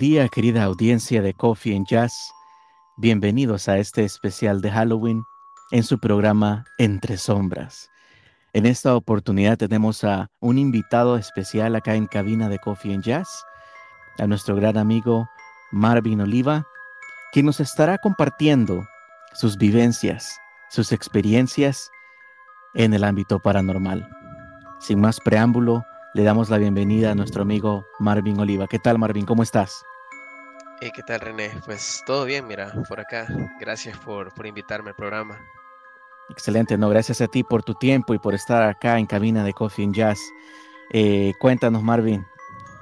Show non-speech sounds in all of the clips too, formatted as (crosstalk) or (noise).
día, querida audiencia de Coffee and Jazz. Bienvenidos a este especial de Halloween en su programa Entre Sombras. En esta oportunidad tenemos a un invitado especial acá en cabina de Coffee and Jazz, a nuestro gran amigo Marvin Oliva, quien nos estará compartiendo sus vivencias, sus experiencias en el ámbito paranormal. Sin más preámbulo, le damos la bienvenida a nuestro amigo Marvin Oliva. ¿Qué tal, Marvin? ¿Cómo estás? Eh, ¿Qué tal, René? Pues todo bien, mira, por acá. Gracias por, por invitarme al programa. Excelente, no, gracias a ti por tu tiempo y por estar acá en cabina de Coffee and Jazz. Eh, cuéntanos, Marvin,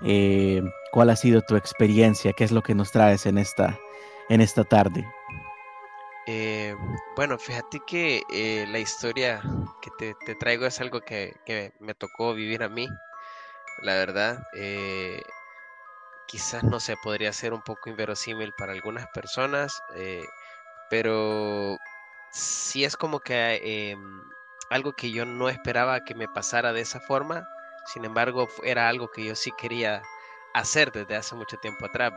eh, ¿cuál ha sido tu experiencia? ¿Qué es lo que nos traes en esta, en esta tarde? bueno, fíjate que la historia que te, te, traigo es algo que, que, me tocó vivir a mí la verdad. Eh, quizás no se podría ser un poco inverosímil para algunas personas, eh, pero sí es como que em, algo que yo no esperaba que me pasara de esa forma. Sin embargo, era algo que yo sí quería hacer desde hace mucho tiempo atrás,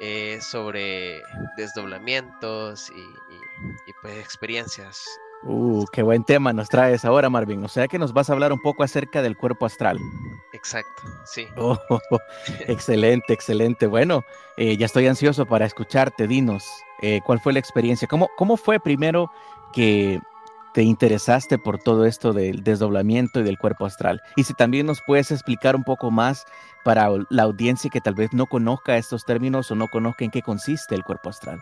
eh, sobre desdoblamientos y, y, pues experiencias Uh, qué buen tema nos traes ahora, Marvin. O sea que nos vas a hablar un poco acerca del cuerpo astral. Exacto, sí. (laughs) Oh, excelente, excelente. Bueno, eh, ya estoy ansioso para escucharte. Dinos, eh, ¿cuál fue la experiencia? ¿Cómo, ¿Cómo fue primero que te interesaste por todo esto del desdoblamiento y del cuerpo astral? Y si también nos puedes explicar un poco más para la audiencia que tal vez no conozca estos términos o no conozca en qué consiste el cuerpo astral.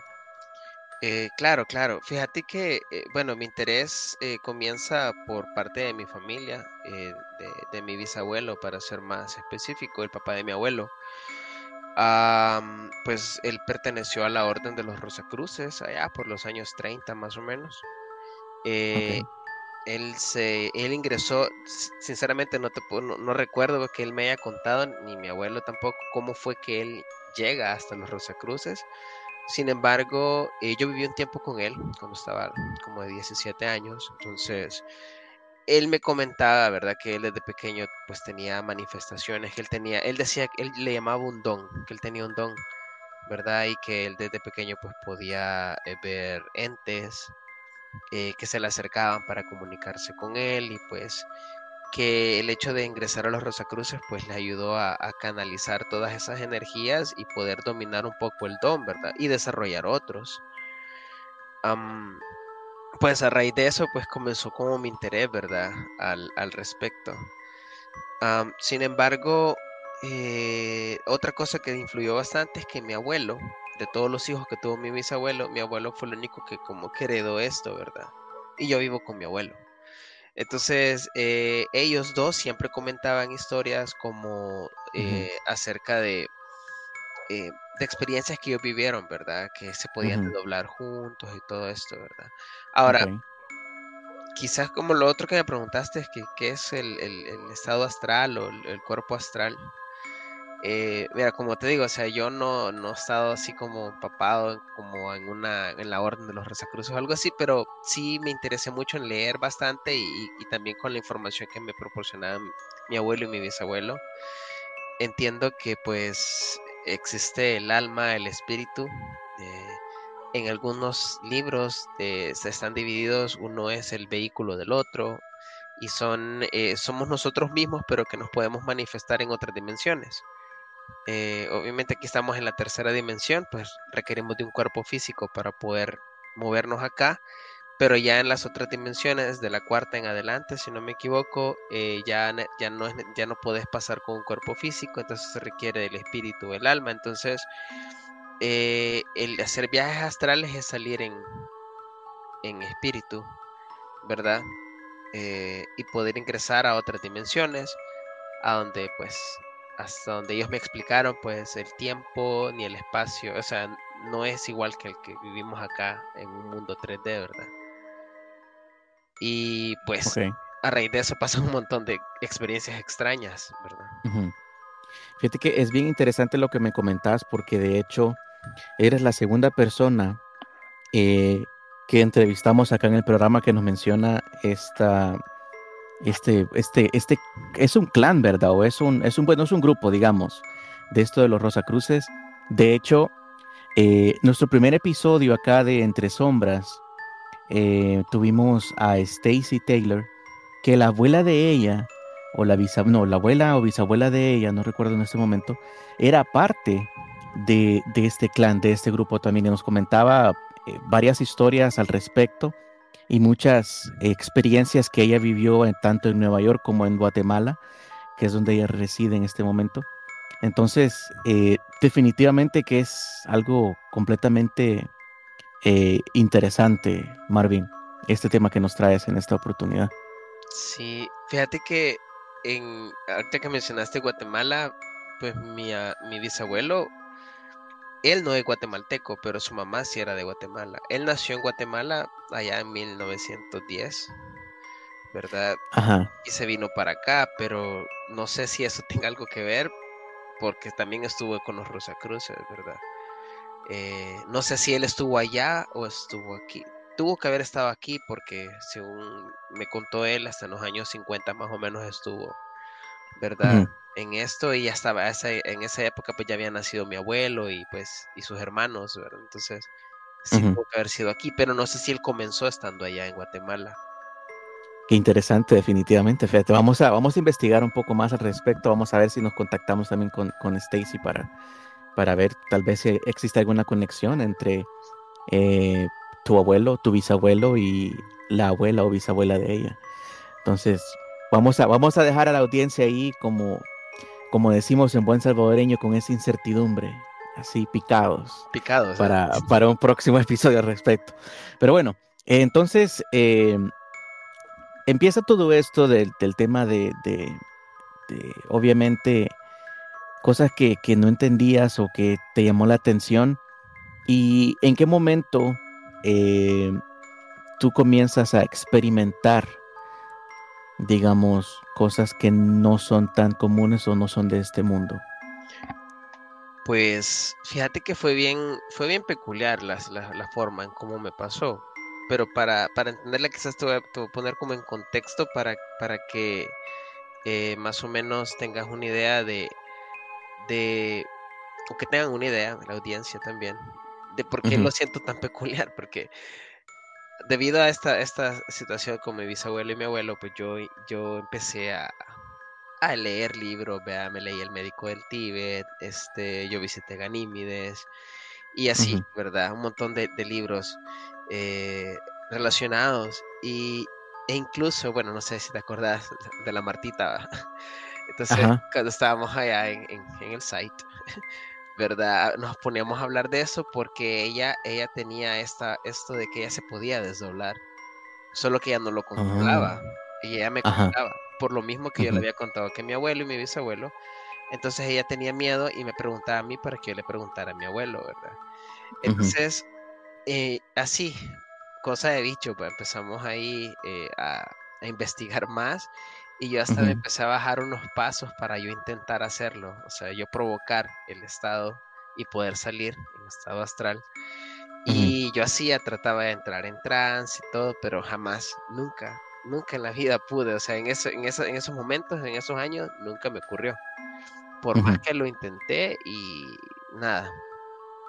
Eh, claro, claro. Fíjate que, eh, bueno, mi interés eh, comienza por parte de mi familia, de, mi bisabuelo, para ser más específico, el papá de mi abuelo. pues él perteneció a la Orden de los Rosacruces, allá por los años 30 más o menos. Él, se, él ingresó, sinceramente no, te, no, no recuerdo que él me haya contado, ni mi abuelo tampoco, cómo fue que él llega hasta los Rosacruces sin embargo, eh, yo viví un tiempo con él cuando estaba como de 17 años, entonces él me comentaba, ¿verdad? Que él desde pequeño pues tenía manifestaciones, que él tenía, él decía él le llamaba un don, que él tenía un don, ¿verdad? Y que él desde pequeño pues podía eh, ver entes eh, que se le acercaban para comunicarse con él y pues que el hecho de ingresar a los Rosacruces pues le ayudó a, canalizar todas esas energías y poder dominar un poco el don, ¿verdad? Y desarrollar otros. pues a raíz de eso pues comenzó como mi interés, ¿verdad? Al, respecto. sin embargo, eh, otra cosa que influyó bastante es que mi abuelo, de todos los hijos que tuvo mi bisabuelo, mi abuelo fue el único que como que heredó esto, ¿verdad? Y yo vivo con mi abuelo. Entonces, eh, ellos dos siempre comentaban historias como eh, acerca de, eh, de experiencias que ellos vivieron, ¿verdad? Que se podían doblar juntos y todo esto, ¿verdad? Ahora, quizás como lo otro que me preguntaste es que qué es el, estado astral o el cuerpo astral. Eh, mira, como te digo, o sea, yo no, no he estado así como empapado como en una en la orden de los Rosacruces o algo así, pero sí me interesé mucho en leer bastante y, también con la información que me proporcionaban mi abuelo y mi bisabuelo. Entiendo que pues existe el alma, el espíritu. Eh, en algunos libros se están divididos, uno es el vehículo del otro, y son, eh, somos nosotros mismos, pero que nos podemos manifestar en otras dimensiones. Eh, obviamente aquí estamos en la tercera dimensión, pues requerimos de un cuerpo físico para poder movernos acá, pero ya en las otras dimensiones, de la cuarta en adelante, si no me equivoco, eh, ya, ya, no ya no puedes pasar con un cuerpo físico, entonces se requiere del espíritu, el alma, entonces el hacer viajes astrales es salir en, en espíritu, ¿verdad? Eh, y poder ingresar a otras dimensiones, a donde pues hasta donde ellos me explicaron pues el tiempo ni el espacio, o sea, no es igual que el que vivimos acá en un mundo 3D, ¿verdad? Y pues a raíz de eso pasan un montón de experiencias extrañas, ¿verdad? Fíjate que es bien interesante lo que me comentas porque de hecho eres la segunda persona eh, que entrevistamos acá en el programa que nos menciona esta, este, este, este, es un clan, ¿verdad? O es un, es un, bueno, es un grupo, digamos, de esto de los Rosacruces. De hecho, eh, nuestro primer episodio acá de Entre Sombras, eh, tuvimos a Stacy Taylor, que la abuela de ella, o la no, la abuela o bisabuela de ella, no recuerdo en este momento, era parte de, de, este clan, de este grupo también, y nos comentaba eh, varias historias al respecto y muchas experiencias que ella vivió tanto en Nueva York como en Guatemala, que es donde ella reside en este momento. Entonces, eh, definitivamente que es algo completamente eh, interesante, Marvin, este tema que nos traes en esta oportunidad. Sí, fíjate que en, ahorita que mencionaste Guatemala, pues mi, mi bisabuelo él no es guatemalteco, pero su mamá sí era de Guatemala. Él nació en Guatemala allá en 1910, ¿verdad? Ajá. Y se vino para acá, pero no sé si eso (laughs) tenga algo que ver, porque también estuvo con los Rosacruces, ¿verdad? Eh, no sé si él estuvo allá o estuvo aquí. Tuvo que haber estado aquí porque, según me contó él, hasta en los años 50 más o menos estuvo, ¿verdad? En esto y ya estaba en esa época pues ya había nacido mi abuelo y pues y sus hermanos, ¿verdad? Entonces sí tuvo que haber sido aquí, pero no sé si él comenzó estando allá en Guatemala. Qué interesante, definitivamente. Fíjate, vamos a, vamos a investigar un poco más al respecto. Vamos a ver si nos contactamos también con, con Stacy para, para ver tal vez si existe alguna conexión entre eh, tu abuelo, tu bisabuelo y la abuela o bisabuela de ella. Entonces, vamos a, vamos a dejar a la audiencia ahí como, como decimos en buen salvadoreño, con esa incertidumbre, así picados. Picados. Para, para un próximo (laughs) episodio al respecto. Pero bueno, entonces eh, empieza todo esto del, tema de, obviamente, cosas que, no entendías o que te llamó la atención. ¿Y en qué momento eh, tú comienzas a experimentar digamos, cosas que no son tan comunes o no son de este mundo? Pues fíjate que fue bien, fue bien peculiar la, forma en cómo me pasó. Pero para, para entenderla quizás te voy, a, poner como en contexto para, para que eh, más o menos tengas una idea de, de, o que tengan una idea, la audiencia también, de por qué lo siento tan peculiar, porque debido a esta, esta situación con mi bisabuelo y mi abuelo, pues yo, yo empecé a, leer libros, vea, me leí El médico del Tíbet, este, yo visité Ganímides y así, ¿verdad? Un montón de, libros eh, relacionados. Y, e incluso, bueno, no sé si te acordás de la Martita, (laughs) entonces cuando estábamos allá en, en el site, ¿verdad? Nos poníamos a hablar de eso porque ella, ella tenía esta, esto de que ella se podía desdoblar, solo que ella no lo controlaba. Ah. Y ella me contaba, por lo mismo que yo le había contado que mi abuelo y mi bisabuelo. Entonces ella tenía miedo y me preguntaba a mí para que yo le preguntara a mi abuelo, ¿verdad? Entonces, eh, así, cosa de bicho, pues empezamos ahí eh, a, a investigar (laughs) más y yo hasta me empecé a bajar unos pasos para yo intentar hacerlo, o sea, yo provocar el estado y poder salir en estado astral. Y yo hacía, trataba de entrar en trance y todo, pero jamás, nunca, nunca en la vida pude, o sea, en, eso, en, eso, en esos momentos, en esos años, nunca me ocurrió. Por más que lo intenté y nada.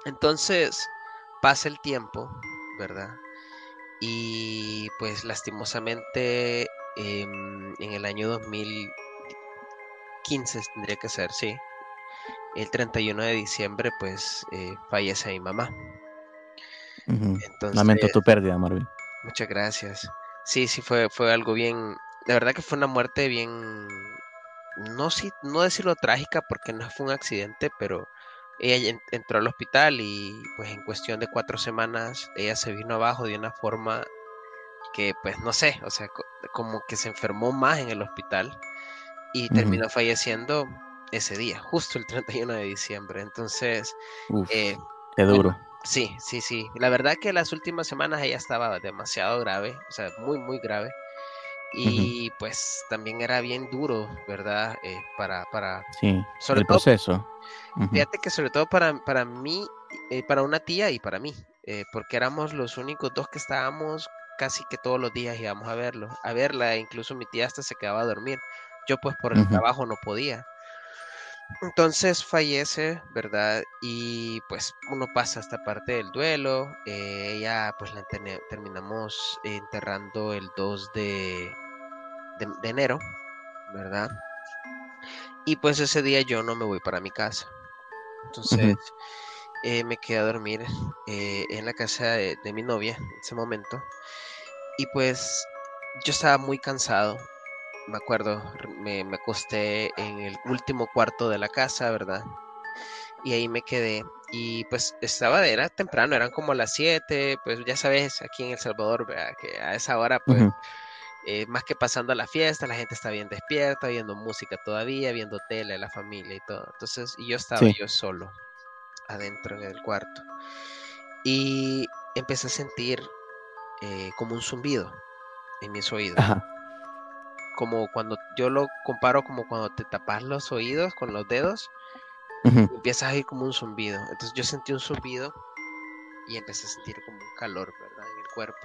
Entonces, pasa el tiempo, ¿verdad? Y pues lastimosamente em, en el año 2015, tendría que ser, sí. El 31 de diciembre, pues eh, fallece mi mamá. Lamento tu pérdida, Marvin. Muchas gracias. Sí, sí, fue, fue algo bien. La verdad que fue una muerte bien. No, si, no decirlo trágica porque no fue un accidente, pero ella entró al hospital y pues en cuestión de cuatro semanas ella se vino abajo de una forma que pues no sé, o sea, como que se enfermó más en el hospital y terminó falleciendo ese día, justo el 31 de diciembre. Entonces, eh, qué duro. sí, sí, sí. La verdad que las últimas semanas ella estaba demasiado grave, o sea, muy, muy grave. Y pues también era bien duro, ¿verdad? Eh, para, para... Sí, sobre el proceso. Fíjate que sobre todo para, para mí, eh, para una tía y para mí, porque éramos los únicos dos que estábamos casi que todos los días íbamos a verlo, a verla, incluso mi tía hasta se quedaba a dormir. Yo pues por el trabajo no podía. Entonces fallece, ¿verdad? Y pues uno pasa esta parte del duelo. Eh, ella pues la terminamos enterrando el 2 de, de, enero, ¿verdad? Y pues ese día yo no me voy para mi casa. Entonces eh, me quedé a dormir eh, en la casa de, mi novia en ese momento. Y pues yo estaba muy cansado. Me acuerdo, me, me acosté en el último cuarto de la casa, ¿verdad? Y ahí me quedé. Y pues estaba, era temprano, eran como las 7, pues ya sabes, aquí en El Salvador, ¿verdad? que a esa hora, pues, eh, más que pasando a la fiesta, la gente está bien despierta, viendo música todavía, viendo tele, la familia y todo. Entonces, y yo estaba yo solo, adentro en el cuarto. Y empecé a sentir eh, como un zumbido en mis oídos. Como cuando yo lo comparo como cuando te tapas los oídos con los dedos, empiezas a ir como un zumbido. Entonces yo sentí un zumbido y empecé a sentir como un calor, ¿verdad? En el cuerpo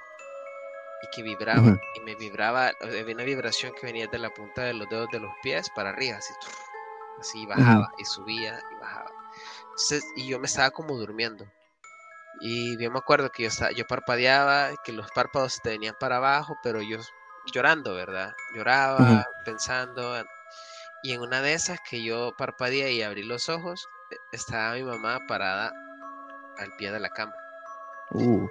y que vibraba, y me vibraba, había una vibración que venía de la punta de los dedos de los pies para arriba, así, así bajaba y subía y bajaba. Entonces, y yo me estaba como durmiendo. Y yo me acuerdo que yo, estaba, yo parpadeaba, que los párpados te venían para abajo, pero yo llorando, ¿verdad? Lloraba, pensando. Y en una de esas que yo parpadeé y abrí los ojos, e, estaba mi mamá parada al pie de la cama. Uh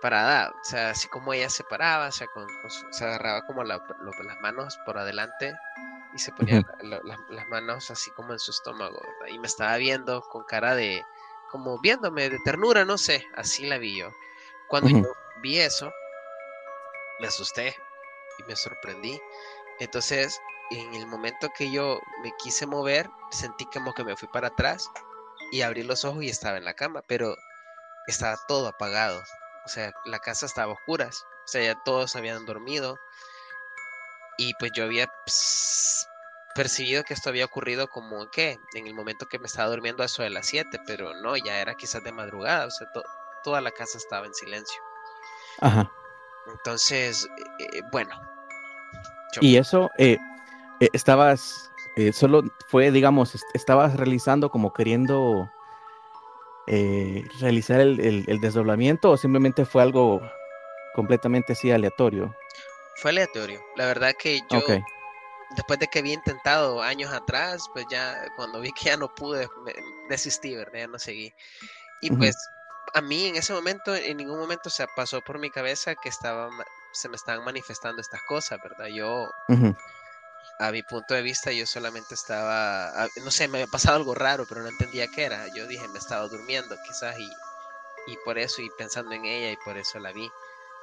parada, o sea, así como ella se paraba, o sea, con, se agarraba como las manos por adelante y se ponía las manos así como en su estómago, ¿verdad? Y me estaba viendo con cara de, como viéndome de ternura, no sé, así la vi yo. Cuando yo vi eso, me asusté y me sorprendí. Entonces, en el momento que yo me quise mover, sentí como que me fui para atrás y abrí los ojos y estaba en la cama, pero estaba todo apagado. O sea, la casa estaba a oscuras. O sea, ya todos habían dormido. Y pues yo había percibido que esto había ocurrido como que en el momento que me estaba durmiendo a eso de las 7, pero no, ya era quizás de madrugada. O sea, toda la casa estaba en silencio. Ajá. Entonces, eh, eh, bueno. Y eso, eh, estabas, solo fue, digamos, estabas realizando como queriendo realizar el, desdoblamiento o simplemente fue algo completamente así aleatorio? Fue aleatorio. La verdad que yo, después de que había intentado años atrás, pues ya cuando vi que ya no pude, desistí, ¿verdad? Ya no seguí. Y pues a mí en ese momento, en ningún momento se pasó por mi cabeza que estaba, se me estaban manifestando estas cosas, ¿verdad? Yo a mi punto de vista yo solamente estaba, no sé, me había pasado algo raro, pero no entendía qué era. Yo dije, me estaba durmiendo quizás y, y por eso, y pensando en ella y por eso la vi.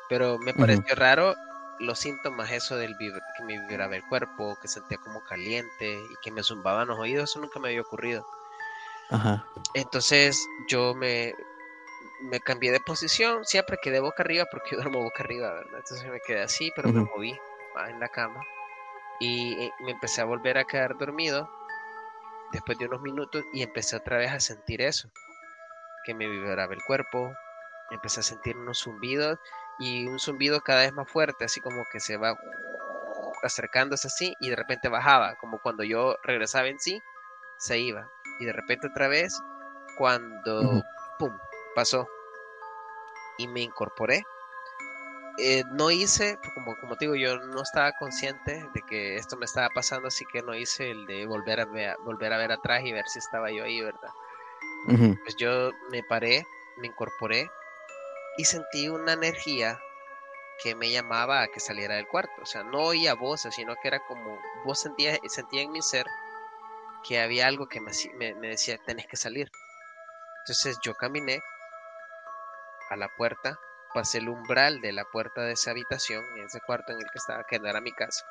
Pero me pareció raro los síntomas, eso del que me vibraba el cuerpo, que sentía como caliente y que me zumbaban los oídos, eso nunca me había ocurrido. Ajá. Entonces yo me, me cambié de posición, siempre quedé boca arriba porque (laughs) yo duermo boca arriba, ¿verdad? Entonces me quedé así, pero me moví en la cama y eh, me empecé a volver a quedar dormido después de unos minutos y empecé otra vez a sentir eso, que me vibraba el cuerpo, empecé a sentir unos zumbidos y un zumbido cada vez más fuerte, así como que se va acercándose así y de repente bajaba, como cuando yo regresaba en sí, se iba y de repente otra vez cuando, ¡pum!, pasó y me incorporé eh, no hice, como, como te digo, yo no estaba consciente de que esto me estaba pasando, así que no hice el de volver a ver, volver a ver atrás y ver si estaba yo ahí, ¿verdad? Pues yo me paré, me incorporé y sentí una energía que me llamaba a que saliera del cuarto. O sea, no oía voces, sino que era como, vos sentía, sentía en mi ser que había algo que me, me, decía, tenés que salir. Entonces yo caminé a la puerta, pasé el umbral de la puerta de esa habitación, en ese cuarto en el que estaba, que no era mi casa.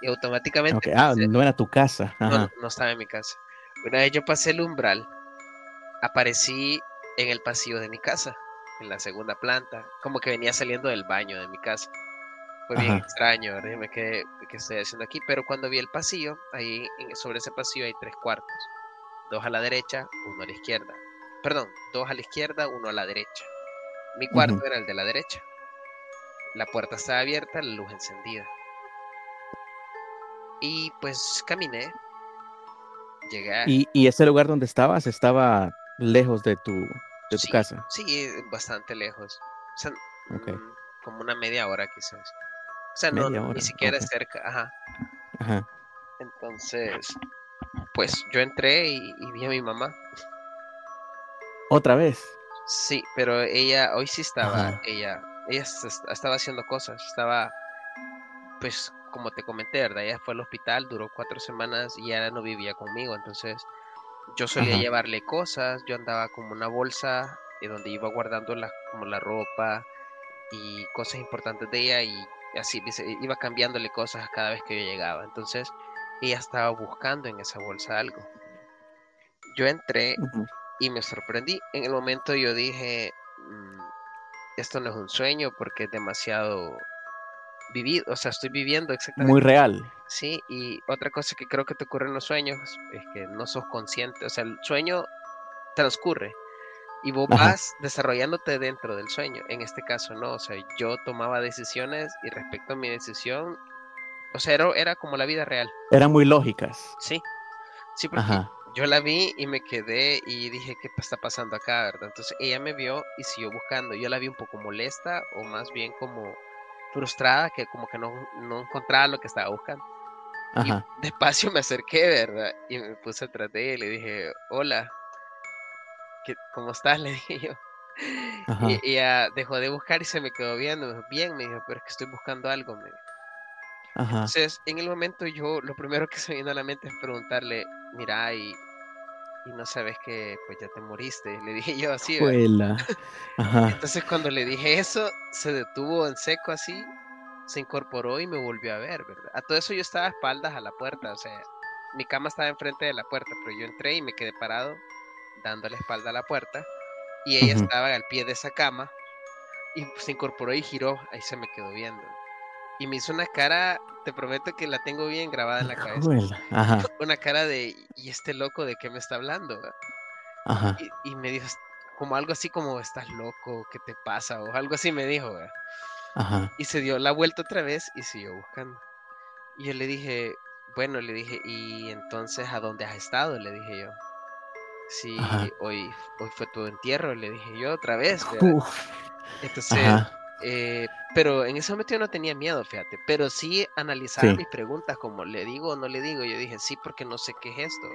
Y automáticamente... Ah, no era tu casa. No, no estaba en mi casa. Una vez yo pasé el umbral, aparecí en el pasillo de mi casa en la segunda planta, como que venía saliendo del baño de mi casa. Fue bien extraño, ¿verdad? Me quedé, ¿qué estoy haciendo aquí? Pero cuando vi el pasillo, ahí sobre ese pasillo hay tres cuartos. Dos a la derecha, uno a la izquierda. Perdón, dos a la izquierda, uno a la derecha. Mi cuarto era el de la derecha. La puerta estaba abierta, la luz encendida. Y pues caminé. Llegué ¿Y, ¿Y ese lugar donde estabas estaba lejos de tu, de tu casa. Sí, bastante lejos. O sea, mm, como una media hora quizás. O sea, no, ni siquiera cerca. Ajá. Ajá. Entonces, pues yo entré y, vi a mi mamá. ¿Otra vez? Sí, pero ella, hoy sí estaba, ella, ella estaba haciendo cosas, estaba, pues, como te comenté, ¿verdad? Ella fue al hospital, duró cuatro semanas y ya no vivía conmigo, entonces yo solía llevarle cosas, yo andaba como una bolsa de donde iba guardando la, como la ropa y cosas importantes de ella y así iba cambiándole cosas cada vez que yo llegaba. Entonces ella estaba buscando en esa bolsa algo. Yo entré y me sorprendí. En el momento yo dije, mm, esto no es un sueño porque es demasiado vivido, o sea, estoy viviendo exactamente. Muy real. Sí, y otra cosa que creo que te ocurre en los sueños es que no sos consciente, o sea, el sueño transcurre y vos vas desarrollándote dentro del sueño. En este caso, no, o sea, yo tomaba decisiones y respecto a mi decisión, o sea, era, como la vida real. Eran muy lógicas. Sí, sí, porque yo la vi y me quedé y dije, ¿qué está pasando acá, verdad? Entonces ella me vio y siguió buscando. Yo la vi un poco molesta o más bien como frustrada, que como que no, no encontraba lo que estaba buscando. Y despacio me acerqué, ¿verdad? Y me puse atrás de ella y le dije, hola, ¿qué, ¿cómo estás? (laughs) Le dije yo. Y, ella dejó de buscar y se me quedó viendo. Bien, me dijo, pero es que estoy buscando algo. Me Entonces, en el momento yo, lo primero que se me vino a la mente es preguntarle, mira, y, y no sabes que pues ya te moriste. Le dije yo así. Entonces cuando le dije eso, se detuvo en seco así se incorporó y me volvió a ver, ¿verdad? A todo eso yo estaba a espaldas a la puerta, o sea, mi cama estaba enfrente de la puerta, pero yo entré y me quedé parado dando la espalda a la puerta y ella estaba al pie de esa cama y se incorporó y giró, ahí se me quedó viendo. Y me hizo una cara, te prometo que la tengo bien grabada en la cabeza. Una cara de, ¿y este loco de qué me está hablando? Ajá. Y, me dijo, como algo así como, ¿estás loco? ¿Qué te pasa? O algo así me dijo, ¿verdad? Y se dio la vuelta otra vez y siguió buscando. Y yo le dije, bueno, le dije, ¿y entonces a dónde has estado? Le dije yo. Sí, hoy, hoy fue tu entierro, le dije yo otra vez. Entonces, eh, pero en ese momento yo no tenía miedo, fíjate, pero sí analizaba mis preguntas, como le digo o no le digo. Yo dije, sí, porque no sé qué es esto.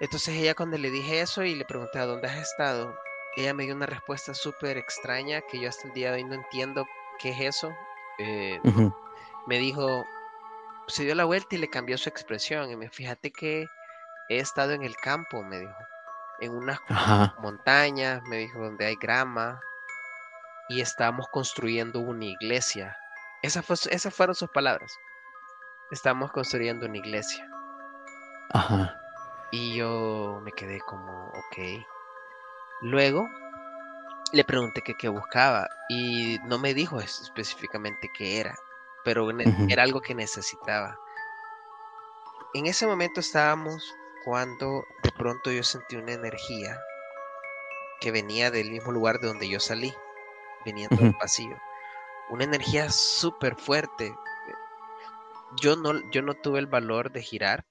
Entonces ella cuando le dije eso y le pregunté a dónde has estado, ella me dio una respuesta súper extraña que yo hasta el día de hoy no entiendo qué es eso. Eh, me dijo, se dio la vuelta y le cambió su expresión. Y me fíjate que he estado en el campo, me dijo, en unas montañas, me dijo, donde hay grama, y estamos construyendo una iglesia. Esa fue, esas fueron sus palabras. Estamos construyendo una iglesia. Ajá. Y yo me quedé como, ok. Luego le pregunté qué buscaba y no me dijo específicamente qué era, pero era algo que necesitaba. En ese momento estábamos cuando de pronto yo sentí una energía que venía del mismo lugar de donde yo salí, viniendo del pasillo. Una energía súper fuerte. Yo no, yo no tuve el valor de girar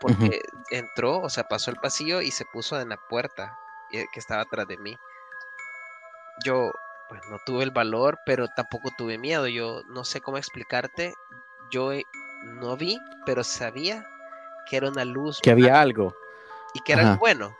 porque entró, o sea, pasó el pasillo y se puso en la puerta que estaba atrás de mí. Yo pues no tuve el valor, pero tampoco tuve miedo. Yo no sé cómo explicarte. Yo eh, no vi, pero sabía que era una luz. Que había algo. Y que era bueno.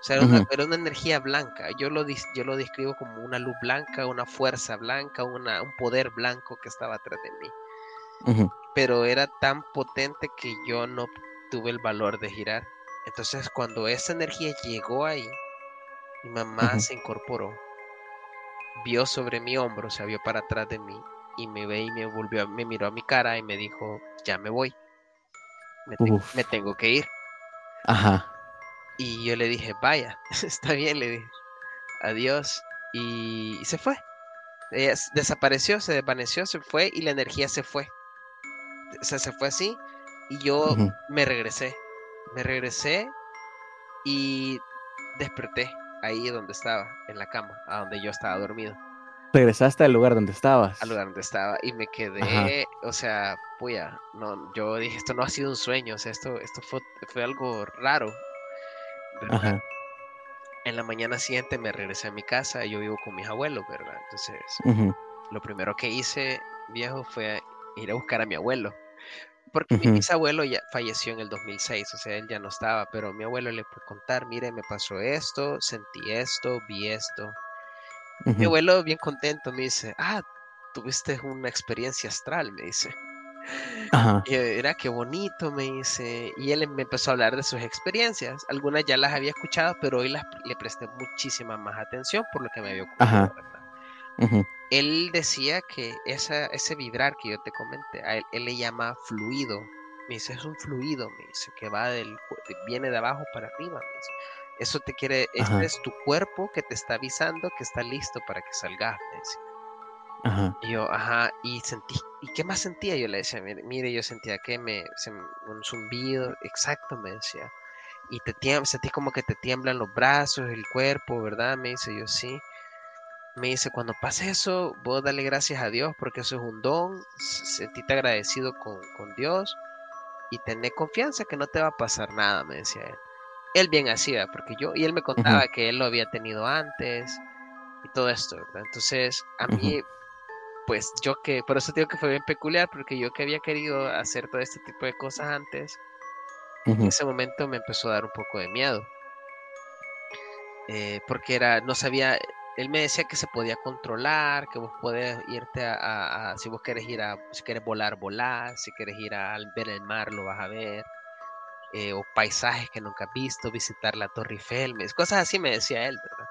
O sea, era, una, energía blanca. Yo lo, yo lo describo como una luz blanca, una fuerza blanca, una, un poder blanco que estaba atrás de mí. Pero era tan potente que yo no tuve el valor de girar. Entonces, cuando esa energía llegó ahí, mi mamá se incorporó, vio sobre mi hombro, se vio para atrás de mí y me ve y me volvió, me miró a mi cara y me dijo, ya me voy, me, tengo que ir. Ajá. Y yo le dije, vaya, (laughs) está bien, le dije, adiós. Y, se fue. Ella desapareció, se desvaneció, se fue y la energía se fue. O sea, se fue así y yo me regresé. Me regresé y desperté ahí donde estaba, en la cama, a donde yo estaba dormido. Regresaste al lugar donde estabas. Al lugar donde estaba y me quedé, o sea, puya, no, yo dije, esto no ha sido un sueño, o sea, esto, esto fue, fue algo raro. Ajá. En la mañana siguiente me regresé a mi casa, yo vivo con mis abuelos, ¿verdad? Entonces, lo primero que hice, viejo, fue ir a buscar a mi abuelo. Porque mi bisabuelo ya falleció en el 2006, o sea, él ya no estaba, pero mi abuelo le puede contar, mire, me pasó esto, sentí esto, vi esto. Mi abuelo bien contento me dice, ah, tuviste una experiencia astral, me dice. Y era qué bonito, me dice. Y él me empezó a hablar de sus experiencias. Algunas ya las había escuchado, pero hoy las, le presté muchísima más atención por lo que me había ocurrido, él decía que esa, ese vibrar que yo te comenté, a él, le llama fluido. Me dice, es un fluido, me dice, que va del, viene de abajo para arriba, me dice. Eso te quiere, este es tu cuerpo que te está avisando que está listo para que salgas, me dice. Ajá. Y yo, ajá, y sentí, ¿y qué más sentía? Yo le decía, mire, yo sentía que me, un zumbido, exacto, me decía. Y te sentí como que te tiemblan los brazos, el cuerpo, ¿verdad? Me dice, yo sí me dice, cuando pase eso, vos dale gracias a Dios porque eso es un don, sentite agradecido con, Dios y tener confianza que no te va a pasar nada, me decía él. Él bien hacía, porque yo, y él me contaba que él lo había tenido antes y todo esto, ¿verdad? Entonces, a mí, pues yo que, por eso digo que fue bien peculiar, porque yo que había querido hacer todo este tipo de cosas antes, en ese momento me empezó a dar un poco de miedo. Eh, porque era, no sabía, él me decía que se podía controlar, que vos podés irte a, si vos querés ir a, si quieres volar, volar, si quieres ir a ver el mar, lo vas a ver, eh, o paisajes que nunca has visto, visitar la Torre Eiffel, cosas así me decía él, ¿verdad?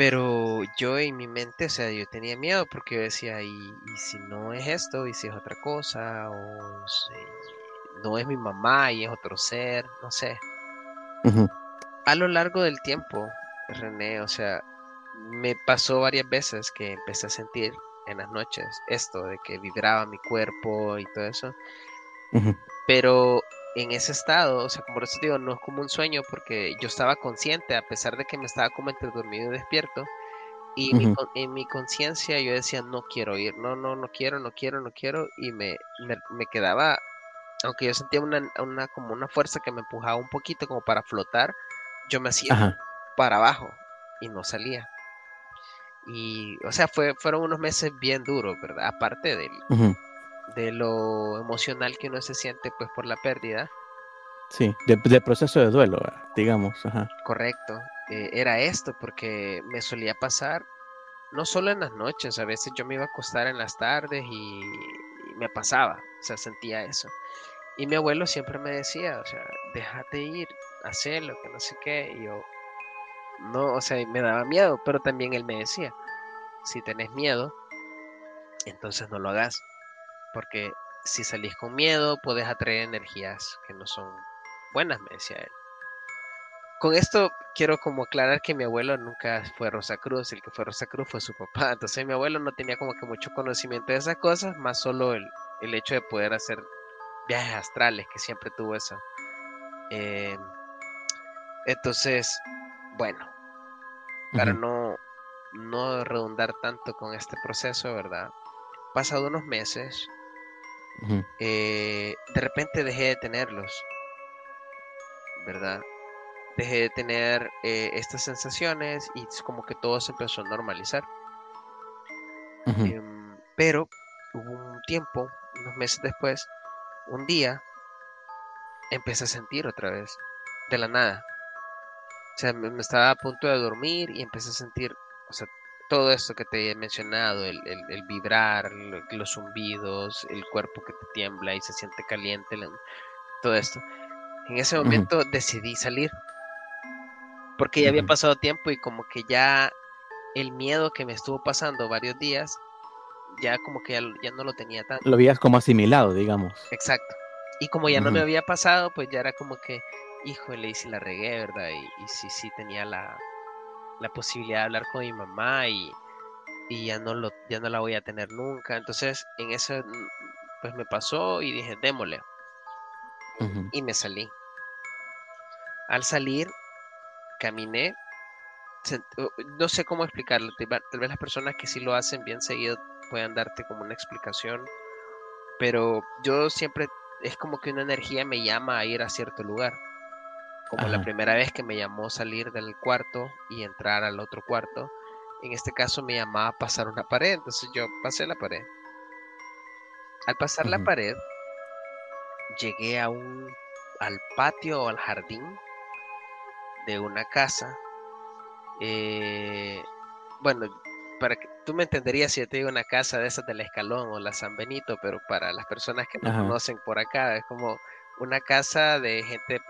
Pero yo en mi mente, o sea, yo tenía miedo porque yo decía, ¿y, si no es esto? ¿Y si es otra cosa? ¿O no es mi mamá y es otro ser? No sé. A lo largo del tiempo, René, o sea, me pasó varias veces que empecé a sentir en las noches esto de que vibraba mi cuerpo y todo eso. Pero en ese estado, o sea, como eso digo, no es como un sueño porque yo estaba consciente, a pesar de que me estaba como entre dormido y despierto. Y en mi conciencia yo decía, no quiero ir, no, no, no quiero, no quiero, no quiero. Y me, me, quedaba, aunque yo sentía una, una, como una fuerza que me empujaba un poquito como para flotar, yo me hacía para abajo y no salía. Y, o sea, fue, fueron unos meses bien duros, ¿verdad? Aparte del, de lo emocional que uno se siente, pues, por la pérdida. Sí, del proceso de duelo, digamos. Correcto. Eh, era esto, porque me solía pasar, no solo en las noches, a veces yo me iba a acostar en las tardes y, me pasaba, o sea, sentía eso. Y mi abuelo siempre me decía, o sea, déjate ir, hacerlo, que no sé qué. Y yo, no, o sea, me daba miedo, pero también él me decía, si tenés miedo, entonces no lo hagas, porque si salís con miedo, puedes atraer energías que no son buenas, me decía él. Con esto quiero como aclarar que mi abuelo nunca fue Rosa Cruz, el que fue Rosa Cruz fue su papá, (laughs) entonces mi abuelo no tenía como que mucho conocimiento de esas cosas, más solo el, el hecho de poder hacer viajes astrales, que siempre tuvo eso. Eh, entonces, bueno, para no, no redundar tanto con este proceso, ¿verdad? Pasado unos meses, eh, de repente dejé de tenerlos, ¿verdad? Dejé de tener eh, estas sensaciones y es como que todo se empezó a normalizar. Em, pero hubo un tiempo, unos meses después, un día empecé a sentir otra vez, de la nada. O sea, me, me estaba a punto de dormir y empecé a sentir, o sea, todo esto que te he mencionado, el, vibrar, los zumbidos, el cuerpo que te tiembla y se siente caliente, todo esto. En ese momento decidí salir, porque ya había pasado tiempo y como que ya el miedo que me estuvo pasando varios días, ya como que ya, no lo tenía tanto. Lo habías como asimilado, digamos. Exacto. Y como ya no me había pasado, pues ya era como que, híjole, y si la regué, ¿verdad? Y, y sí, sí tenía la, la posibilidad de hablar con mi mamá y, ya no lo ya no la voy a tener nunca. Entonces en eso mm, pues me pasó y dije démosle. Y me salí. Al salir caminé. No sé cómo explicarlo. Tal vez las personas que sí lo hacen bien seguido puedan darte como una explicación pero yo siempre es como que una energía me llama a ir a cierto lugar como la primera vez que me llamó salir del cuarto y entrar al otro cuarto. En este caso me llamaba a pasar una pared, entonces yo pasé la pared. Al pasar la pared, llegué a un al patio o al jardín de una casa. Eh, bueno, para que tú me entenderías si yo te digo una casa de esas del Escalón o la San Benito, pero para las personas que no conocen por acá, es como una casa de gente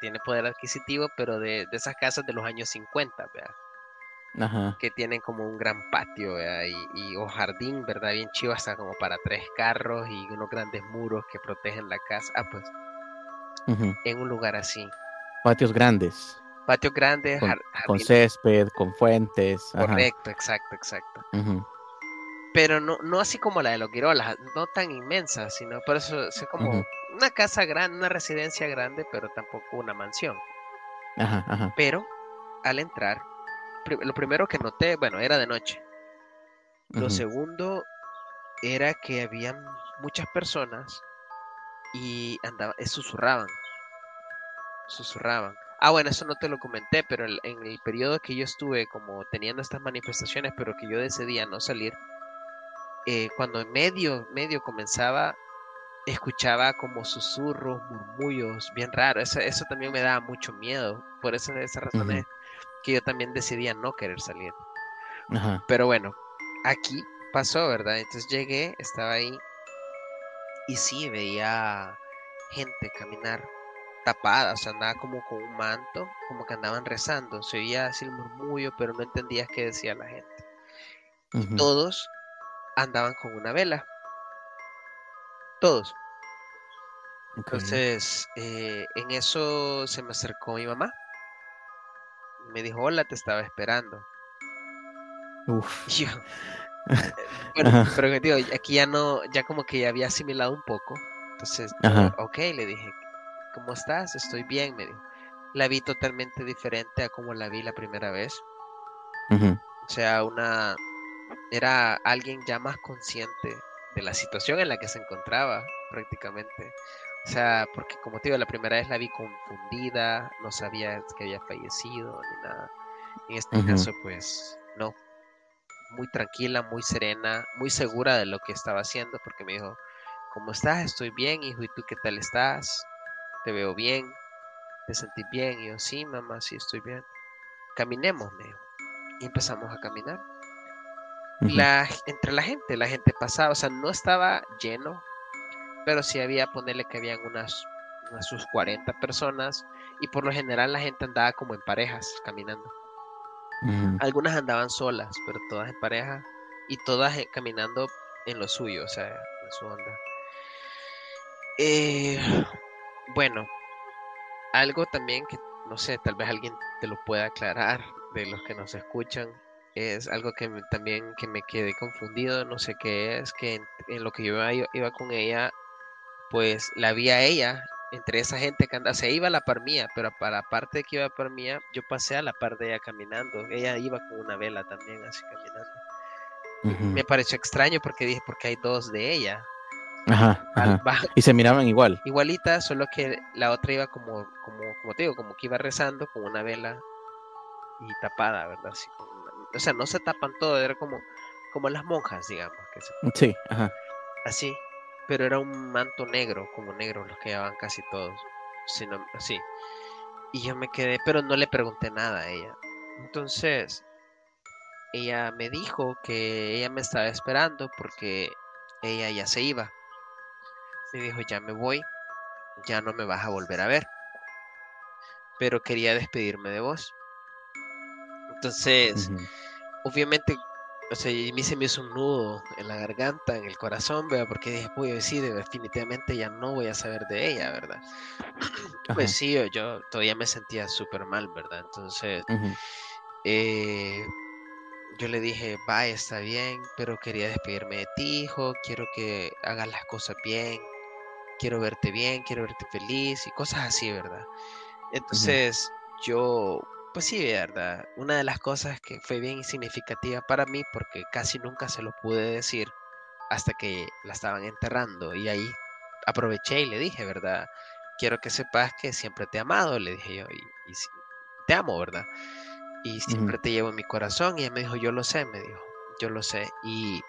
tiene poder adquisitivo, pero de, esas casas de los años 50, ¿verdad? Que tienen como un gran patio, ¿verdad? Y, o jardín, ¿verdad? Bien chivo, hasta como para tres carros y unos grandes muros que protegen la casa. Ah, pues, en un lugar así. Patios grandes. Patios grandes. Con, césped, con fuentes. Correcto, exacto, exacto pero no, no así como la de los Quirolas, no tan inmensa, sino por eso es como una casa grande, una residencia grande, pero tampoco una mansión. Ajá, Pero al entrar, lo primero que noté, bueno, era de noche. Lo segundo era que había muchas personas y andaban, eh, susurraban. Susurraban. Ah, bueno, eso no te lo comenté, pero en el periodo que yo estuve como teniendo estas manifestaciones, pero que yo decidía no salir, eh, cuando en medio, medio comenzaba, escuchaba como susurros, murmullos, bien raros. Eso, también me daba mucho miedo. Por eso, esa razón es que yo también decidía no querer salir. Pero bueno, aquí pasó, ¿verdad? Entonces llegué, estaba ahí y sí, veía gente caminar tapada, o sea, andaba como con un manto, como que andaban rezando. Se oía así el murmullo, pero no entendías qué decía la gente. Y todos andaban con una vela. Todos. Entonces, eh, en eso se me acercó mi mamá. Me dijo, hola, te estaba esperando. Uf. (laughs) (laughs) bueno, pero digo, aquí ya no, ya como que ya había asimilado un poco. Entonces, ok, le dije, ¿cómo estás? Estoy bien, me dijo. La vi totalmente diferente a como la vi la primera vez. O sea, una, era alguien ya más consciente de la situación en la que se encontraba prácticamente. O sea, porque como te digo, la primera vez la vi confundida, no sabía que había fallecido ni nada. En este caso, pues no. Muy tranquila, muy serena, muy segura de lo que estaba haciendo, porque me dijo, ¿cómo estás? Estoy bien, hijo, ¿y tú qué tal estás? Te veo bien, te sentí bien. Y yo, sí, mamá, sí, estoy bien. Caminemos, me dijo. Y empezamos a caminar la, entre la gente, la gente pasaba, o sea, no estaba lleno, pero sí había, ponerle que habían unas, unas sus 40 personas y por lo general la gente andaba como en parejas caminando. Algunas andaban solas, pero todas en pareja y todas eh, caminando en lo suyo, o sea, en su onda. Eh, bueno, algo también que no sé, tal vez alguien te lo pueda aclarar de los que nos escuchan es algo que también que me quedé confundido, no sé qué es, que en, lo que yo iba, con ella, pues la vi a ella entre esa gente que anda, se iba a la par mía, pero para la parte que iba a la par mía, yo pasé a la par de ella caminando, ella iba con una vela también así caminando. Me pareció extraño porque dije, porque hay dos de ella. Ajá, Y se miraban igual. Igualita, solo que la otra iba como, como, como te digo, como que iba rezando con una vela y tapada, ¿verdad? Así o sea, no se tapan todo, era como, como las monjas, digamos. Que Sí, ajá. así, pero era un manto negro, como negro, los que llevaban casi todos, sino así. Y yo me quedé, pero no le pregunté nada a ella. Entonces, ella me dijo que ella me estaba esperando porque ella ya se iba. Me dijo, ya me voy, ya no me vas a volver a ver. Pero quería despedirme de vos. Entonces, obviamente, o sea, a mí se me hizo un nudo en la garganta, en el corazón, ¿verdad? Porque dije, pues sí, definitivamente ya no voy a saber de ella, ¿verdad? (clears throat) Pues sí, yo todavía me sentía súper mal, ¿verdad? Entonces, eh, yo le dije, va, está bien, pero quería despedirme de ti, hijo, quiero que hagas las cosas bien, quiero verte bien, quiero verte feliz y cosas así, ¿verdad? Entonces, yo pues sí, verdad. Una de las cosas que fue bien significativa para mí, porque casi nunca se lo pude decir hasta que la estaban enterrando. Y ahí aproveché y le dije, ¿verdad? Quiero que sepas que siempre te he amado, le dije yo, y, te amo, ¿verdad? Y siempre te llevo en mi corazón. Y ella me dijo, yo lo sé, me dijo, yo lo sé. Y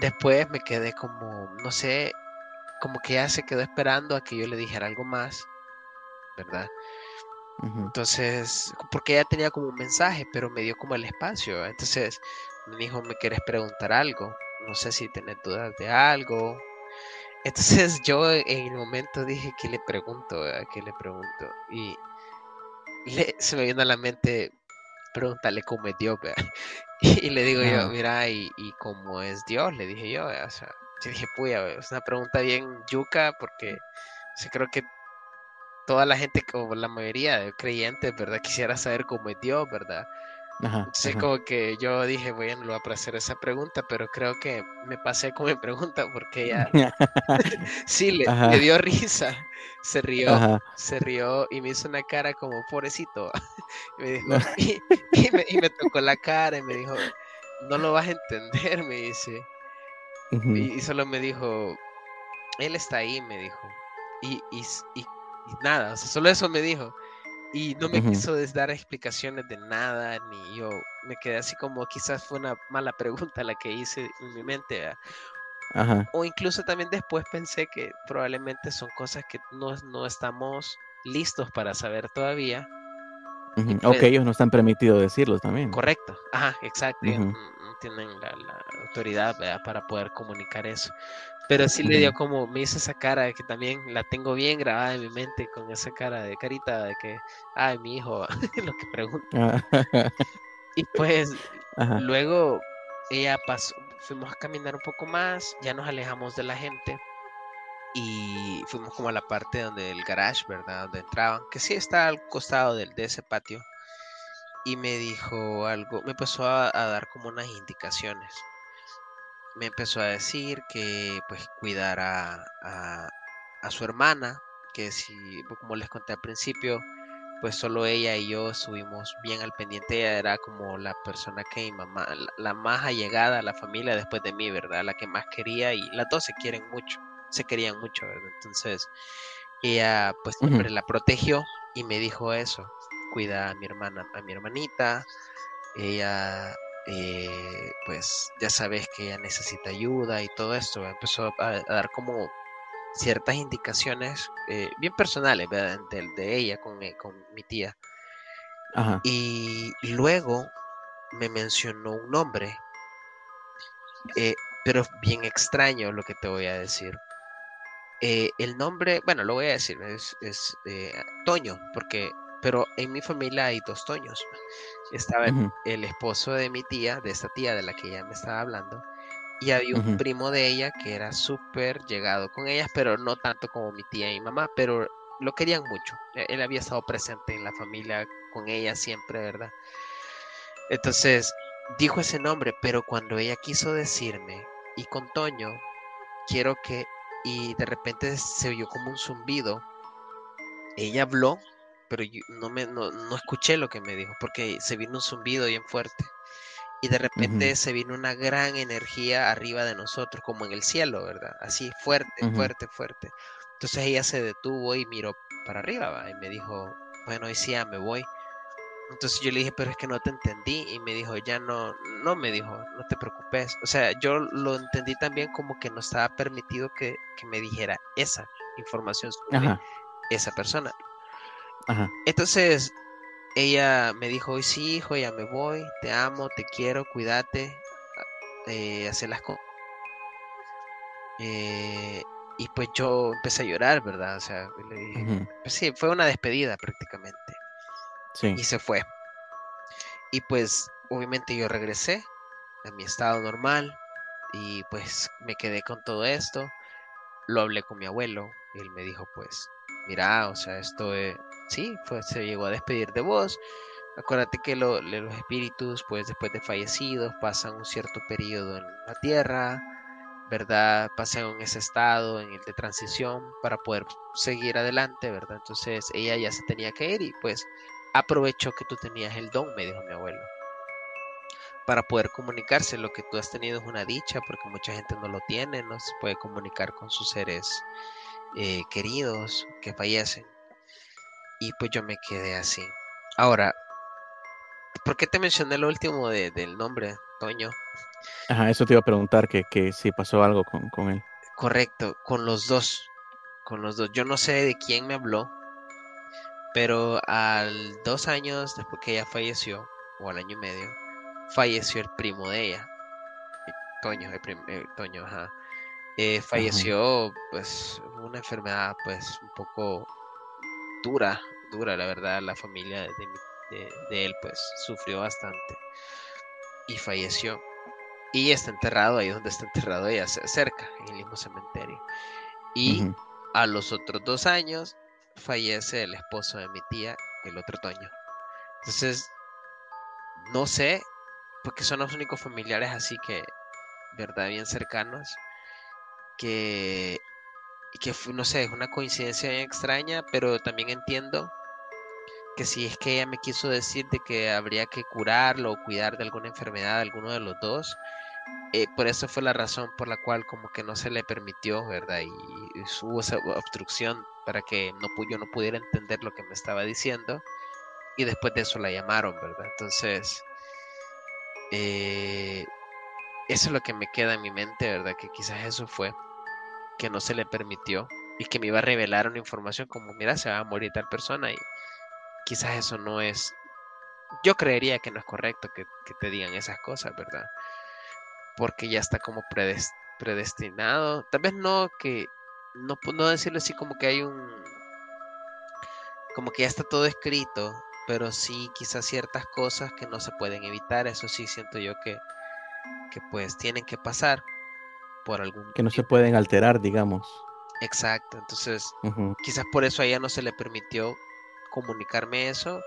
después me quedé como, no sé, como que ella se quedó esperando a que yo le dijera algo más, ¿verdad? Entonces, porque ella tenía como un mensaje, pero me dio como el espacio. Entonces, me dijo, ¿me quieres preguntar algo? No sé si tenés dudas de algo. Entonces (laughs) yo en el momento dije, ¿qué le pregunto? ¿Qué le pregunto? Y se me vino a la mente preguntarle cómo es Dios. (laughs) Y, le digo yo, mira, ¿y, cómo es Dios? Le dije yo. O sea, yo dije, puya, es una pregunta bien yuca porque creo que toda la gente, como la mayoría de creyentes, ¿verdad? Quisiera saber cómo es Dios, ¿verdad? Ajá, como que yo dije, bueno, lo voy a hacer esa pregunta, pero creo que me pasé con mi (laughs) pregunta porque ella (laughs) sí le, dio risa, se rió, se rió y me hizo una cara como pobrecito. (laughs) y, me dijo, y, me, tocó la cara y me dijo, no lo vas a entender, me dice. y, solo me dijo, él está ahí, me dijo. Y, y, y nada, o sea, solo eso me dijo. Y no me quiso dar explicaciones de nada, ni yo me quedé así como quizás fue una mala pregunta la que hice en mi mente. O incluso también después pensé que probablemente son cosas que no, no estamos listos para saber todavía. O pues que ellos no están permitidos decirlos también. Correcto, ajá, exacto. no, tienen la, la autoridad para poder comunicar eso. Pero sí le dio como, me hizo esa cara que también la tengo bien grabada en mi mente con esa cara de carita de que, ay, mi hijo, (laughs) lo que pregunta. Ah. y pues luego ella pasó, fuimos a caminar un poco más, ya nos alejamos de la gente y fuimos como a la parte donde el garage, ¿verdad? Donde entraban, que sí está al costado de, de ese patio. Y me dijo algo, me empezó a dar como unas indicaciones me empezó a decir que pues cuidara a, su hermana, que si, pues, como les conté al principio, pues solo ella y yo estuvimos bien al pendiente, ella era como la persona que mi mamá, la, más allegada a la familia después de mí, ¿verdad? La que más quería y las dos se quieren mucho, se querían mucho, ¿verdad? Entonces ella pues siempre la protegió y me dijo eso, cuida a mi hermana, a mi hermanita, ella eh, pues ya sabes que ella necesita ayuda y todo esto. Empezó a, dar como ciertas indicaciones eh, bien personales de, de, ella con, eh, con mi tía. Y luego me mencionó un nombre, pero bien extraño lo que te voy a decir. el nombre, bueno, lo voy a decir, es, es Toño, porque, pero en mi familia hay dos Toños estaba el esposo de mi tía, de esta tía de la que ella me estaba hablando, y había un primo de ella que era súper llegado con ellas, pero no tanto como mi tía y mi mamá, pero lo querían mucho. E, él había estado presente en la familia con ella siempre, ¿verdad? Entonces, dijo ese nombre, pero cuando ella quiso decirme, y con Toño, quiero que, y de repente se oyó como un zumbido, ella habló pero no, me, no, escuché lo que me dijo porque se vino un zumbido bien fuerte. Y de repente se vino una gran energía arriba de nosotros, como en el cielo, ¿verdad? Así fuerte, fuerte, fuerte. Entonces ella se detuvo y miró para arriba y me dijo, bueno, hoy sí ya me voy. Entonces yo le dije, pero es que no te entendí. Y me dijo, ya no, no me dijo, no te preocupes. O sea, yo lo entendí también como que no estaba permitido que, que me dijera esa información sobre esa persona. Ajá. Entonces ella me dijo, hoy sí, hijo, ya me voy, te amo, te quiero, cuídate, eh, hacer las cosas. Eh, y pues yo empecé a llorar, ¿verdad? O sea, le dije, pues sí, fue una despedida prácticamente. Y se fue. Y pues obviamente yo regresé a mi estado normal y pues me quedé con todo esto. Lo hablé con mi abuelo y él me dijo pues, mira, o sea, esto es, sí, fue, se llegó a despedir de vos. Acuérdate que los espíritus pues después de fallecidos pasan un cierto periodo en la tierra, ¿verdad? Pasan en ese estado, en el de transición para poder seguir adelante, ¿verdad? Entonces ella ya se tenía que ir y pues aprovechó que tú tenías el don, me dijo mi abuelo, para poder comunicarse. Lo que tú has tenido es una dicha, porque mucha gente no lo tiene, no se puede comunicar con sus seres eh, queridos que fallecen. Y pues yo me quedé así. Ahora, ¿por qué te mencioné lo último del nombre, Toño? Ajá, eso te iba a preguntar, que, que si pasó algo con, con él. Correcto, con los dos. Con los dos. Yo no sé de quién me habló, pero al dos años después que ella falleció, o al año y medio, falleció el primo de ella, Toño, el Toño, ajá. Eh, falleció, pues, una enfermedad, pues, un poco dura, dura, la verdad, la familia de, él, pues, sufrió bastante y falleció. Y está enterrado ahí donde está enterrado ella, cerca, en el mismo cementerio. Y a los otros dos años fallece el esposo de mi tía el otro otoño. Entonces, no sé, porque son los únicos familiares así que, verdad, bien cercanos, que, que no sé, es una coincidencia bien extraña, pero también entiendo que si es que ella me quiso decir de que habría que curarlo o cuidar de alguna enfermedad alguno de los dos, eh, por eso fue la razón por la cual como que no se le permitió, ¿verdad? Y, y hubo esa obstrucción para que no, yo no pudiera entender lo que me estaba diciendo. Y después de eso la llamaron, ¿verdad? Entonces, eh, eso es lo que me queda en mi mente, ¿verdad? Que quizás eso fue, que no se le permitió y que me iba a revelar una información como, mira, se va a morir tal persona y quizás eso no es, yo creería que no es correcto que, te digan esas cosas, ¿verdad? Porque ya está como predestinado, tal vez no que no, no decirlo así como que hay un, como que ya está todo escrito, pero sí quizás ciertas cosas que no se pueden evitar, eso sí siento yo que, que pues tienen que pasar por algún... Que no se pueden alterar, digamos. Exacto, entonces quizás por eso a ella no se le permitió comunicarme eso,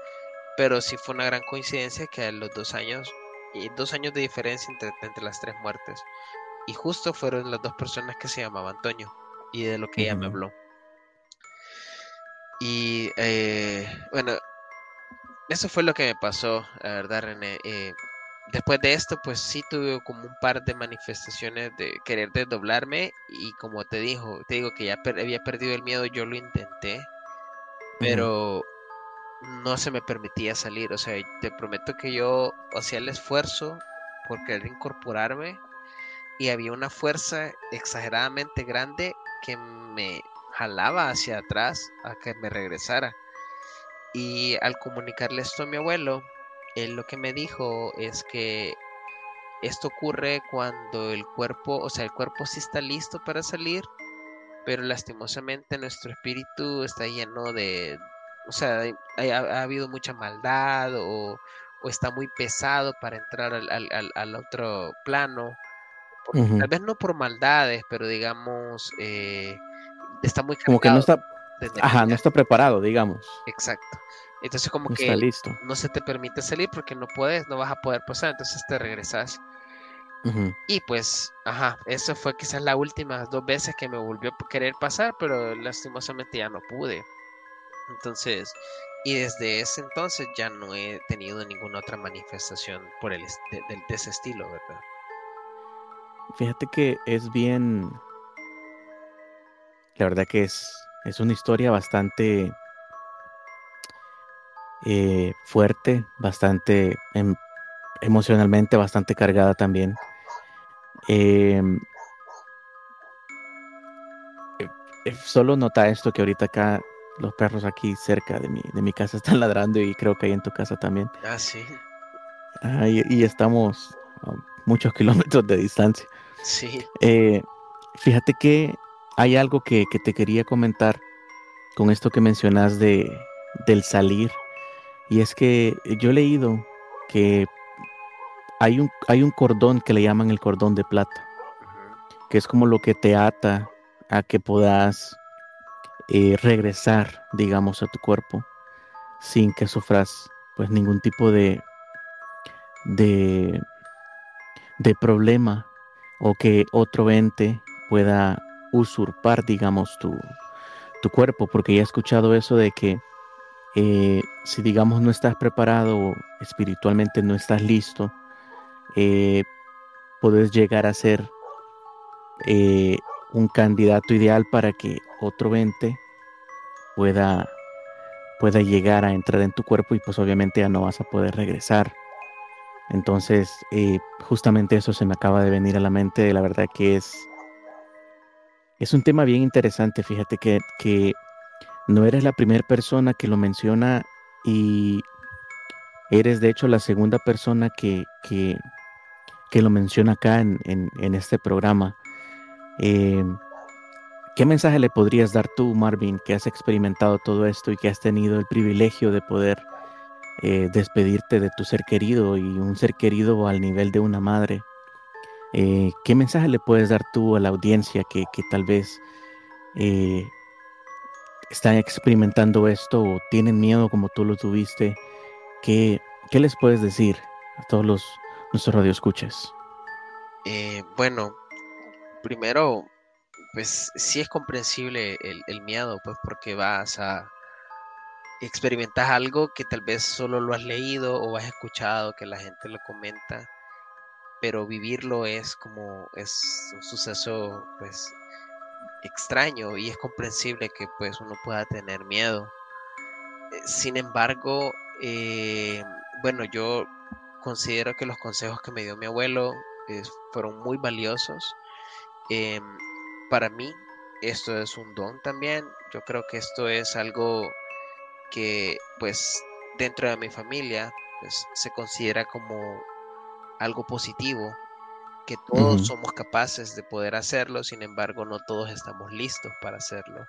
pero sí fue una gran coincidencia que a los dos años, y dos años de diferencia entre, entre las tres muertes, y justo fueron las dos personas que se llamaban Antonio y de lo que ella me habló. Y eh, bueno, eso fue lo que me pasó, la verdad, René. Eh, después de esto, pues sí tuve como un par de manifestaciones de querer desdoblarme y como te dijo, te digo que ya había perdido el miedo, yo lo intenté, pero no se me permitía salir. O sea, te prometo que yo hacía el esfuerzo por querer incorporarme y había una fuerza exageradamente grande que me jalaba hacia atrás a que me regresara. Y al comunicarle esto a mi abuelo, él lo que me dijo es que esto ocurre cuando el cuerpo, o sea, el cuerpo sí está listo para salir, pero lastimosamente nuestro espíritu está lleno de, o sea, ha, habido mucha maldad o, está muy pesado para entrar al otro plano Tal vez no por maldades, pero digamos, eh, está muy Como que no está, ajá, no está preparado, digamos. Exacto. Entonces como que listo. no se te permite salir porque no puedes, no vas a poder pasar, entonces te regresas. Y pues, ajá, eso fue quizás la última dos veces que me volvió a querer pasar, pero lastimosamente ya no pude. Entonces, y desde ese entonces ya no he tenido ninguna otra manifestación por el, de ese estilo, ¿verdad? Fíjate que es bien. La verdad que es, es una historia bastante. Eh, fuerte, bastante em, emocionalmente, bastante cargada también. Em, eh, solo nota esto que ahorita acá los perros aquí cerca de mi, de mi casa (laughs) están ladrando y creo que ahí en tu casa también. Ah, sí. Ah, y, estamos a muchos (laughs) kilómetros de distancia. Sí. Eh, fíjate que hay algo que, que, te quería comentar con esto que mencionas de, del salir. Y es que yo he leído que hay un, hay un cordón que le llaman el cordón de plata, que es como lo que te ata a que puedas eh, regresar, digamos, a tu cuerpo sin que sufras pues ningún tipo de, de, de problema o que otro ente pueda usurpar, digamos, tu, tu cuerpo, porque ya he escuchado eso de que eh, si, digamos, no estás preparado espiritualmente no estás listo, eh, puedes llegar a ser eh, un candidato ideal para que otro ente pueda, pueda llegar a entrar en tu cuerpo y pues obviamente ya no vas a poder regresar. Entonces, justamente eso se me acaba de venir a la mente. La verdad que es, es un tema bien interesante. Fíjate que, que no eres la primera persona que lo menciona y eres de hecho la segunda persona que, que, que lo menciona acá en, en, este programa. Eh, ¿Qué mensaje le podrías dar tú, Marvin, que has experimentado todo esto y que has tenido el privilegio de poder eh, despedirte de tu ser querido y un ser querido al nivel de una madre? Eh, ¿Qué mensaje le puedes dar tú a la audiencia que, tal vez están experimentando esto o tienen miedo como tú lo tuviste? ¿Qué, qué les puedes decir a todos los, nuestros radioescuchas? bueno, primero pues sí es comprensible el, miedo, pues porque vas a experimentar algo que tal vez solo lo has leído o has escuchado, que la gente lo comenta, pero vivirlo es como, es un suceso pues extraño y es comprensible que pues uno pueda tener miedo. Eh, sin embargo, eh, bueno, yo considero que los consejos que me dio mi abuelo eh, fueron muy valiosos. Para mí esto es un don también. Yo creo que esto es algo que pues dentro de mi familia pues, se considera como algo positivo, que todos somos capaces de poder hacerlo, sin embargo no todos estamos listos para hacerlo.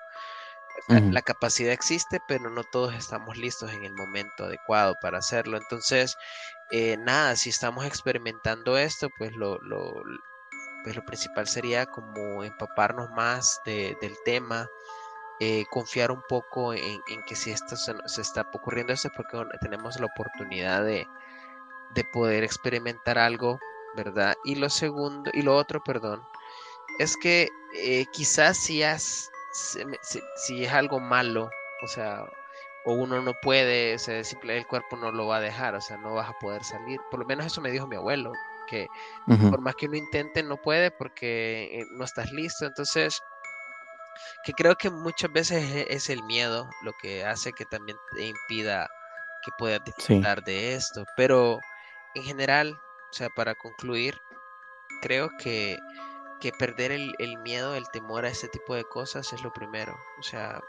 La capacidad existe, pero no todos estamos listos en el momento adecuado para hacerlo. Entonces, eh, nada, si estamos experimentando esto, pues lo, pues lo principal sería como empaparnos más del tema, eh, confiar un poco en, que si esto se, está ocurriendo esto es porque tenemos la oportunidad de, poder experimentar algo, ¿verdad? Y lo segundo, y lo otro, perdón, es que eh, quizás si, si, es algo malo, o sea, o uno no puede, o sea, simplemente el cuerpo no lo va a dejar, o sea, no vas a poder salir. Por lo menos eso me dijo mi abuelo, que por más que uno intente no puede porque eh, no estás listo. Entonces, que creo que muchas veces e, es el miedo lo que hace que también te impida que puedas disfrutar de esto. Pero en general, o sea, para concluir, creo que, que perder el, miedo, el temor a este tipo de cosas es lo primero. O sea,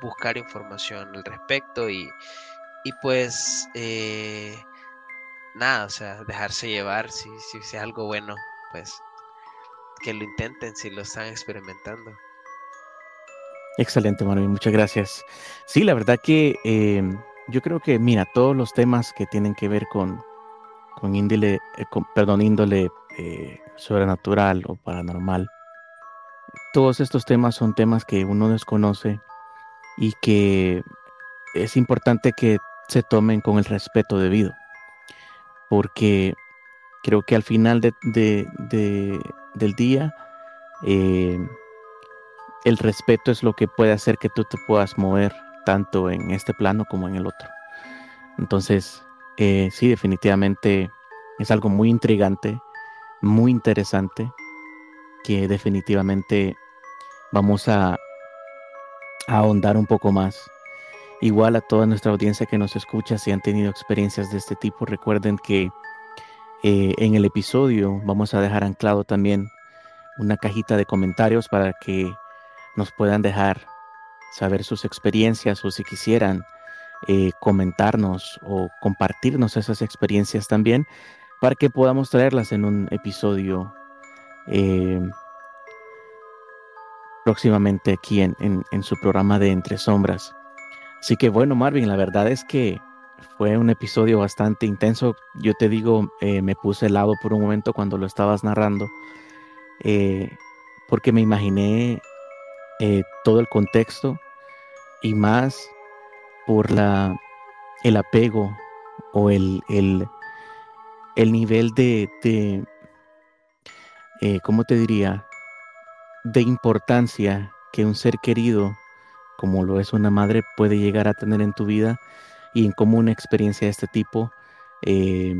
buscar información al respecto y, y pues eh, nada, o sea, dejarse llevar, si, si, es algo bueno, pues que lo intenten si lo están experimentando. Excelente, Manuel, muchas gracias. Sí, la verdad que em, yo creo que, mira, todos los temas que tienen que ver con, con índole, eh, perdón, índole eh, sobrenatural o paranormal, todos estos temas son temas que uno desconoce y que es importante que se tomen con el respeto debido porque creo que al final del día eh, el respeto es lo que puede hacer que tú te puedas mover tanto en este plano como en el otro. Entonces, eh, sí, definitivamente es algo muy intrigante, muy interesante, que definitivamente vamos a, ahondar un poco más. Igual a toda nuestra audiencia que nos escucha, si han tenido experiencias de este tipo, recuerden que eh, en el episodio vamos a dejar anclado también una cajita de comentarios para que nos puedan dejar saber sus experiencias o si quisieran eh, comentarnos o compartirnos esas experiencias también para que podamos traerlas en un episodio eh, próximamente aquí en, su programa de Entre Sombras. Así que bueno, Marvin, la verdad es que fue un episodio bastante intenso. Yo te digo, eh, me puse helado por un momento cuando lo estabas narrando, eh, porque me imaginé todo el contexto y más por la, el apego o el, el, el nivel de, de ¿cómo te diría? de importancia que un ser querido, como lo es una madre, puede llegar a tener en tu vida y en cómo una experiencia de este tipo, eh,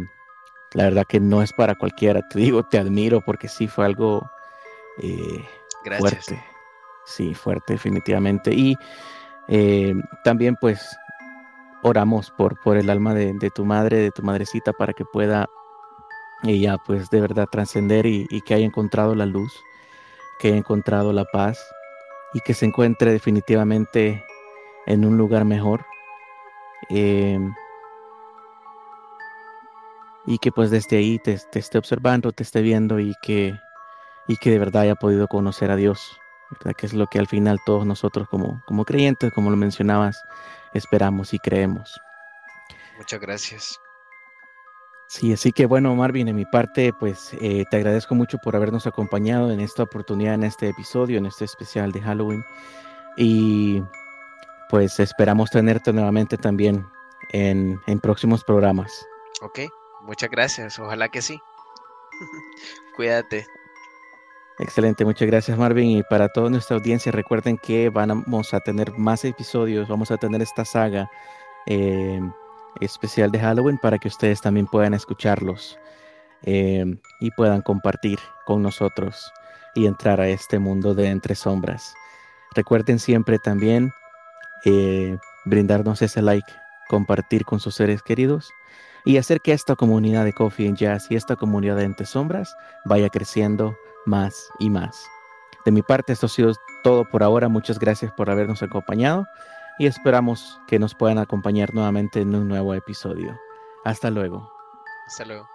la verdad que no es para cualquiera. Te digo, te admiro porque sí fue algo eh, fuerte. Sí, fuerte definitivamente. Y eh, también pues oramos por, por el alma de, tu madre, de tu madrecita, para que pueda ella pues de verdad trascender y, que haya encontrado la luz que haya encontrado la paz y que se encuentre definitivamente en un lugar mejor. Em, y que pues desde ahí te, esté observando, te esté viendo y que, y que de verdad haya podido conocer a Dios, que es lo que al final todos nosotros como, como creyentes, como lo mencionabas, esperamos y creemos. Muchas gracias. Sí, así que bueno, Marvin, en mi parte, pues eh, te agradezco mucho por habernos acompañado en esta oportunidad, en este episodio, en este especial de Halloween. Y pues esperamos tenerte nuevamente también en, en próximos programas. Ok, muchas gracias, ojalá que sí. (laughs) Cuídate. Excelente, muchas gracias Marvin. Y para toda nuestra audiencia, recuerden que vamos a tener más episodios, vamos a tener esta saga. Eh, especial de Halloween para que ustedes también puedan escucharlos em, y puedan compartir con nosotros y entrar a este mundo de entre sombras. Recuerden siempre también eh, brindarnos ese like, compartir con sus seres queridos y hacer que esta comunidad de Coffee and Jazz y esta comunidad de Entre Sombras vaya creciendo más y más. De mi parte, esto ha sido todo por ahora. Muchas gracias por habernos acompañado y esperamos que nos puedan acompañar nuevamente en un nuevo episodio. Hasta luego. Hasta luego.